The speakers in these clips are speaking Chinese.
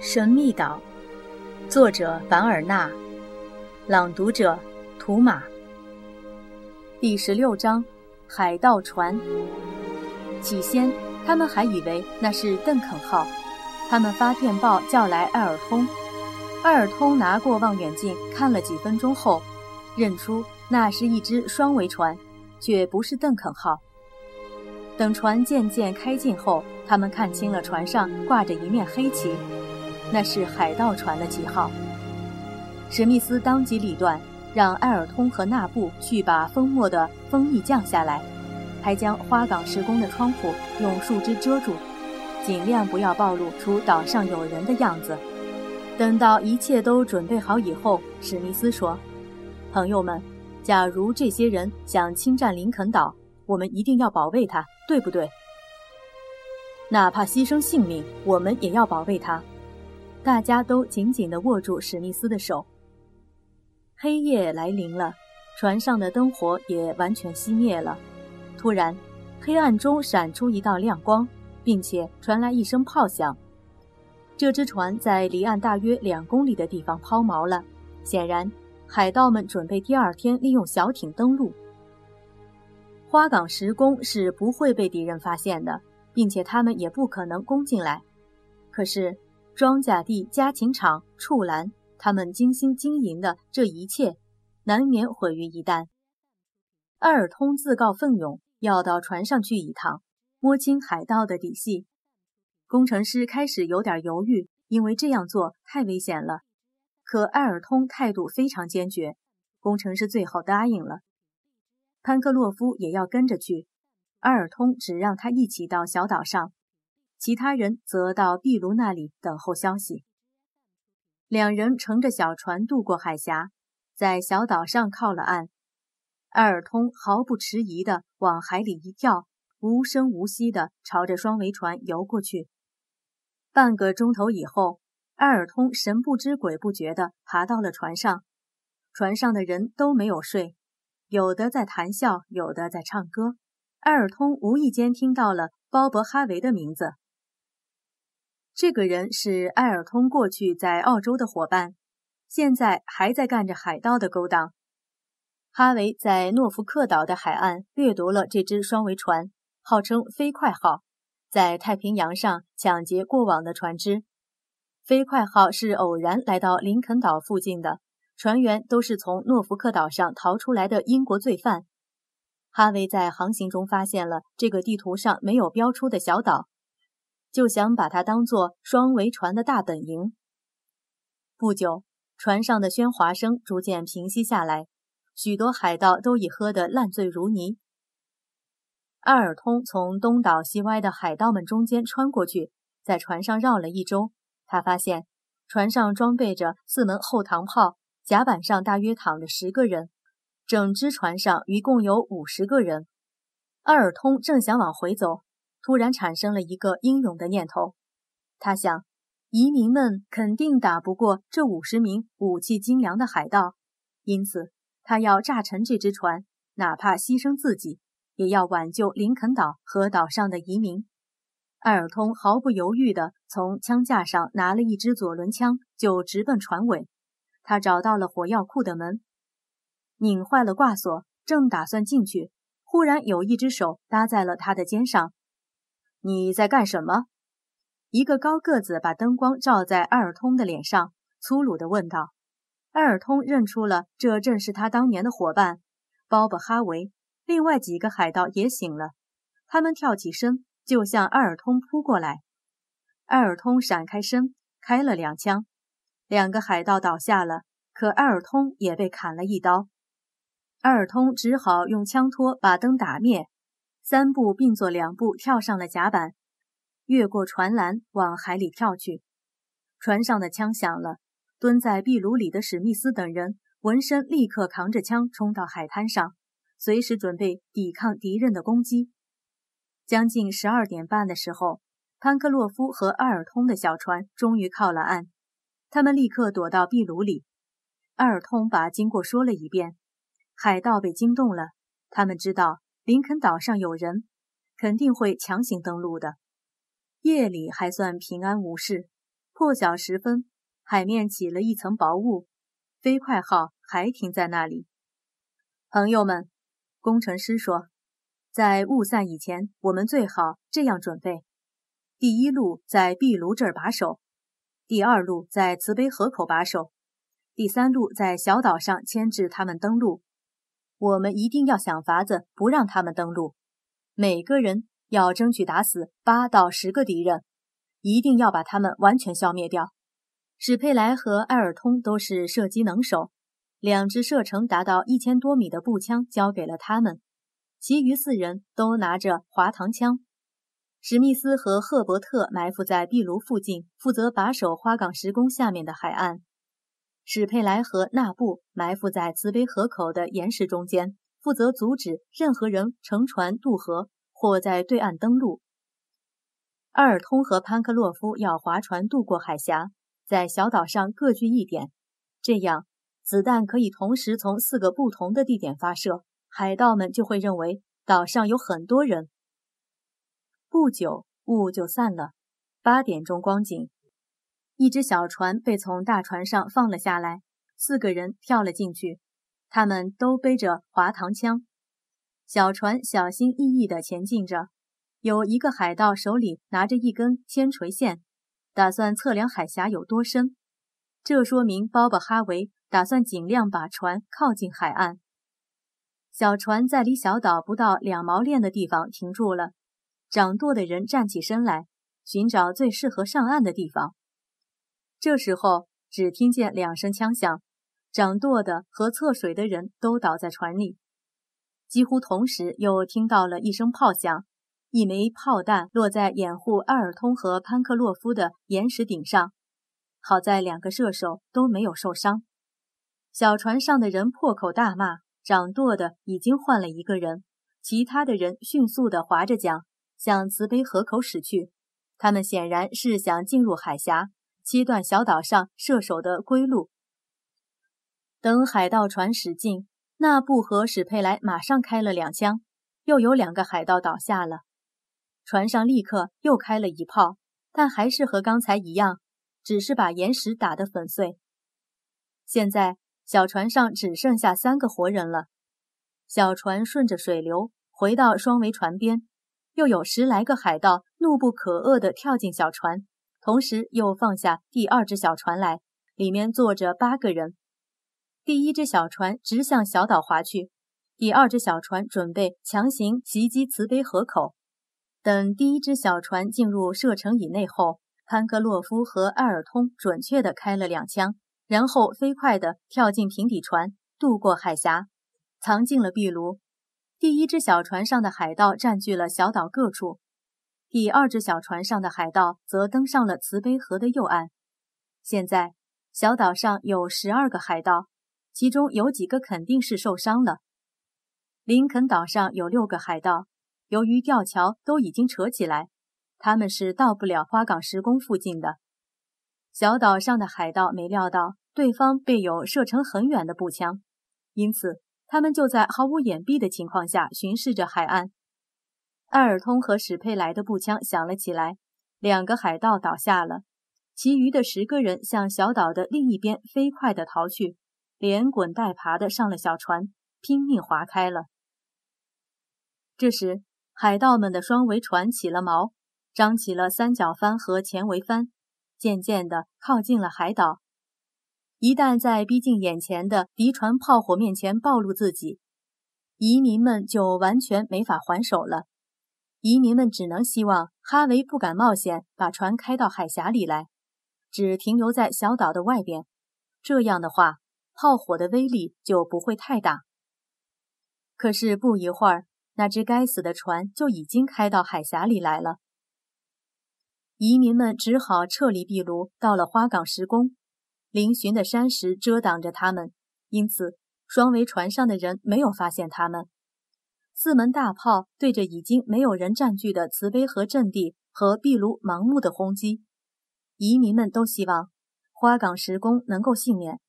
神秘岛，作者凡尔纳，朗读者图马。第十六章，海盗船。起先，他们还以为那是邓肯号，他们发电报叫来艾尔通。艾尔通拿过望远镜看了几分钟后，认出那是一只双桅船，却不是邓肯号。等船渐渐开进后，他们看清了船上挂着一面黑旗。那是海盗船的旗号。史密斯当机立断，让埃尔通和纳布去把风末的风力降下来，还将花岗石工的窗户用树枝遮住，尽量不要暴露出岛上有人的样子。等到一切都准备好以后，史密斯说：“朋友们，假如这些人想侵占林肯岛，我们一定要保卫它，对不对？哪怕牺牲性命，我们也要保卫它。”大家都紧紧地握住史密斯的手。黑夜来临了，船上的灯火也完全熄灭了。突然，黑暗中闪出一道亮光，并且传来一声炮响。这只船在离岸大约两公里的地方抛锚了。显然，海盗们准备第二天利用小艇登陆。花岗石工是不会被敌人发现的，并且他们也不可能攻进来。可是。庄稼地、家禽场、畜栏，他们精心经营的这一切，难免毁于一旦。埃尔通自告奋勇要到船上去一趟，摸清海盗的底细。工程师开始有点犹豫，因为这样做太危险了。可埃尔通态度非常坚决，工程师最后答应了。潘克洛夫也要跟着去，埃尔通只让他一起到小岛上。其他人则到壁炉那里等候消息。两人乘着小船渡过海峡，在小岛上靠了岸。埃尔通毫不迟疑地往海里一跳，无声无息地朝着双桅船游过去。半个钟头以后，埃尔通神不知鬼不觉地爬到了船上。船上的人都没有睡，有的在谈笑，有的在唱歌。埃尔通无意间听到了鲍勃·哈维的名字。这个人是埃尔通过去在澳洲的伙伴，现在还在干着海盗的勾当。哈维在诺福克岛的海岸掠夺了这只双桅船，号称“飞快号”，在太平洋上抢劫过往的船只。飞快号是偶然来到林肯岛附近的，船员都是从诺福克岛上逃出来的英国罪犯。哈维在航行中发现了这个地图上没有标出的小岛。就想把它当做双桅船的大本营。不久，船上的喧哗声逐渐平息下来，许多海盗都已喝得烂醉如泥。阿尔通从东倒西歪的海盗们中间穿过去，在船上绕了一周。他发现船上装备着四门后膛炮，甲板上大约躺着十个人，整只船上一共有五十个人。阿尔通正想往回走。突然产生了一个英勇的念头，他想，移民们肯定打不过这五十名武器精良的海盗，因此他要炸沉这只船，哪怕牺牲自己，也要挽救林肯岛和岛上的移民。艾尔通毫不犹豫地从枪架上拿了一支左轮枪，就直奔船尾。他找到了火药库的门，拧坏了挂锁，正打算进去，忽然有一只手搭在了他的肩上。你在干什么？一个高个子把灯光照在埃尔通的脸上，粗鲁地问道。埃尔通认出了，这正是他当年的伙伴鲍勃·哈维。另外几个海盗也醒了，他们跳起身就向埃尔通扑过来。埃尔通闪开身，开了两枪，两个海盗倒下了，可埃尔通也被砍了一刀。埃尔通只好用枪托把灯打灭。三步并作两步跳上了甲板，越过船栏往海里跳去。船上的枪响了，蹲在壁炉里的史密斯等人闻声立刻扛着枪冲到海滩上，随时准备抵抗敌人的攻击。将近十二点半的时候，潘克洛夫和埃尔通的小船终于靠了岸，他们立刻躲到壁炉里。埃尔通把经过说了一遍，海盗被惊动了，他们知道。林肯岛上有人，肯定会强行登陆的。夜里还算平安无事，破晓时分，海面起了一层薄雾，飞快号还停在那里。朋友们，工程师说，在雾散以前，我们最好这样准备：第一路在壁炉这儿把守，第二路在慈悲河口把守，第三路在小岛上牵制他们登陆。我们一定要想法子不让他们登陆，每个人要争取打死八到十个敌人。一定要把他们完全消灭掉。史佩莱和艾尔通都是射击能手，两支射程达到一千多米的步枪交给了他们，其余四人都拿着滑膛枪。史密斯和赫伯特埋伏在壁炉附近，负责把守花岗石宫下面的海岸。史佩莱和纳布埋伏在慈悲河口的岩石中间，负责阻止任何人乘船渡河或在对岸登陆。阿尔通和潘克洛夫要划船渡过海峡，在小岛上各据一点，这样子弹可以同时从四个不同的地点发射，海盗们就会认为岛上有很多人。不久，雾就散了。八点钟光景，一只小船被从大船上放了下来，四个人跳了进去，他们都背着滑膛枪。小船小心翼翼地前进着。有一个海盗手里拿着一根铅锤线，打算测量海峡有多深。这说明鲍勃哈维打算尽量把船靠近海岸。小船在离小岛不到两毛链的地方停住了。掌舵的人站起身来，寻找最适合上岸的地方。这时候，只听见两声枪响，掌舵的和测水的人都倒在船里。几乎同时，又听到了一声炮响。一枚炮弹落在掩护埃尔通和潘克洛夫的岩石顶上，好在两个射手都没有受伤。小船上的人破口大骂，掌舵的已经换了一个人，其他的人迅速地划着桨向慈悲河口驶去。他们显然是想进入海峡，切断小岛上射手的归路。等海盗船驶近，纳布和史佩莱马上开了两枪，又有两个海盗倒下了。船上立刻又开了一炮，但还是和刚才一样，只是把岩石打得粉碎。现在小船上只剩下三个活人了。小船顺着水流回到双桅船边，又有十来个海盗怒不可遏地跳进小船，同时又放下第二只小船来，里面坐着八个人。第一只小船直向小岛划去，第二只小船准备强行袭击慈悲河口。等第一只小船进入射程以内后，潘格洛夫和艾尔通准确地开了两枪，然后飞快地跳进平底船，渡过海峡，藏进了壁炉。第一只小船上的海盗占据了小岛各处，第二只小船上的海盗则登上了慈悲河的右岸。现在，小岛上有十二个海盗，其中有几个肯定是受伤了。林肯岛上有六个海盗。由于吊桥都已经扯起来，他们是到不了花岗石宫附近的。小岛上的海盗没料到对方备有射程很远的步枪，因此他们就在毫无掩蔽的情况下巡视着海岸。埃尔通和史佩莱的步枪响了起来，两个海盗倒下了，其余的十个人向小岛的另一边飞快地逃去，连滚带爬地上了小船，拼命划开了。这时。海盗们的双桅船起了锚，张起了三角帆和前桅帆，渐渐地靠近了海岛。一旦在逼近眼前的敌船炮火面前暴露自己，移民们就完全没法还手了。移民们只能希望哈维不敢冒险把船开到海峡里来，只停留在小岛的外边。这样的话，炮火的威力就不会太大。可是不一会儿。那只该死的船就已经开到海峡里来了，移民们只好撤离壁炉，到了花岗石宫。嶙峋的山石遮挡着他们，因此双桅船上的人没有发现他们。四门大炮对着已经没有人占据的慈悲河阵地和壁炉盲目的轰击，移民们都希望花岗石宫能够幸免。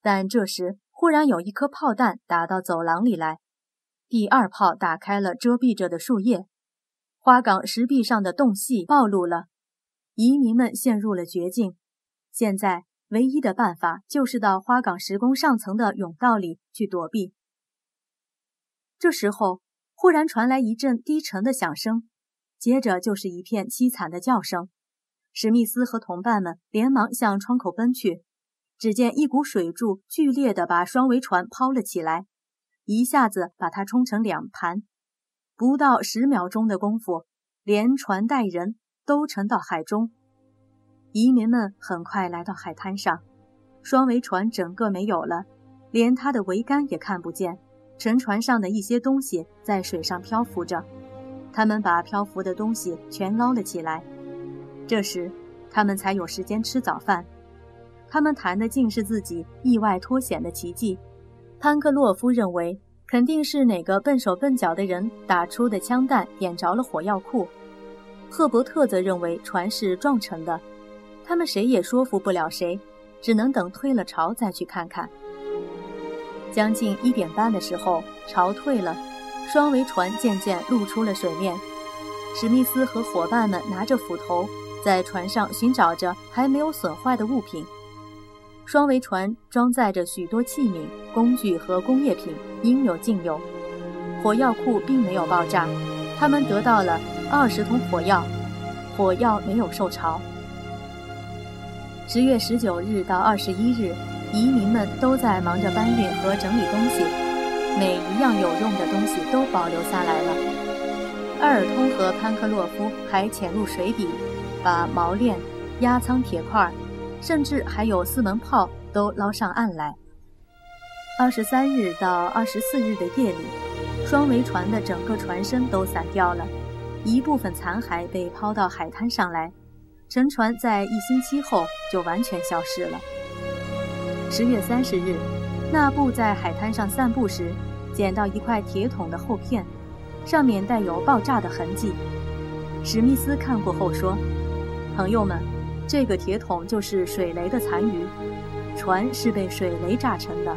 但这时忽然有一颗炮弹打到走廊里来。第二炮打开了遮蔽着的树叶，花岗石壁上的洞隙暴露了，移民们陷入了绝境，现在唯一的办法就是到花岗石宫上层的甬道里去躲避。这时候，忽然传来一阵低沉的响声，接着就是一片凄惨的叫声。史密斯和同伴们连忙向窗口奔去，只见一股水柱剧烈地把双桅船抛了起来，一下子把它冲成两盘。不到十秒钟的功夫，连船带人都沉到海中。移民们很快来到海滩上，双桅船整个没有了，连它的桅杆也看不见。沉船上的一些东西在水上漂浮着，他们把漂浮的东西全捞了起来。这时，他们才有时间吃早饭。他们谈的竟是自己意外脱险的奇迹。潘克洛夫认为，肯定是哪个笨手笨脚的人打出的枪弹点着了火药库。赫伯特则认为船是撞沉的。他们谁也说服不了谁，只能等退了潮再去看看。将近一点半的时候，潮退了，双桅船渐渐露出了水面。史密斯和伙伴们拿着斧头。在船上寻找着还没有损坏的物品。双桅船装载着许多器皿、工具和工业品，应有尽有。火药库并没有爆炸，他们得到了二十桶火药，火药没有受潮。十月十九日到二十一日，移民们都在忙着搬运和整理东西，每一样有用的东西都保留下来了。埃尔通和潘克洛夫还潜入水底。把锚链、压舱铁块，甚至还有四门炮都捞上岸来。二十三日到二十四日的夜里，双桅船的整个船身都散掉了，一部分残骸被抛到海滩上来。沉船在一星期后就完全消失了。十月三十日，纳布在海滩上散步时，捡到一块铁桶的厚片，上面带有爆炸的痕迹。史密斯看过后说。朋友们，这个铁桶就是水雷的残余，船是被水雷炸沉的。